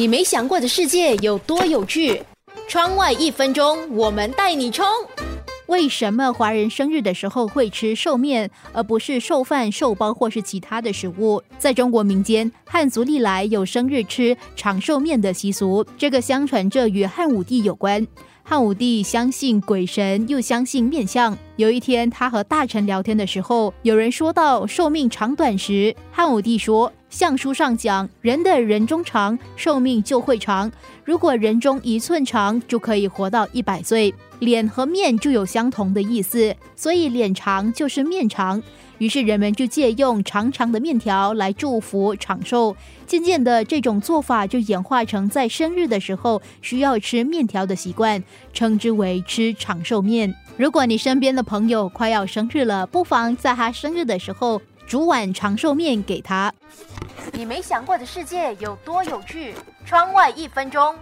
你没想过的世界有多有趣？窗外一分钟，我们带你冲！为什么华人生日的时候会吃寿面，而不是寿饭、寿包或是其他的食物？在中国民间，汉族历来有生日吃长寿面的习俗，这个相传着与汉武帝有关。汉武帝相信鬼神，又相信面相。有一天，他和大臣聊天的时候，有人说到寿命长短时，汉武帝说：“相书上讲，人的人中长，寿命就会长。如果人中一寸长，就可以活到一百岁。脸和面就有相同的意思，所以脸长就是面长。”于是人们就借用长长的面条来祝福长寿，渐渐的这种做法就演化成在生日的时候需要吃面条的习惯，称之为吃长寿面。如果你身边的朋友快要生日了，不妨在他生日的时候煮碗长寿面给他。你没想过的世界有多有趣？窗外一分钟。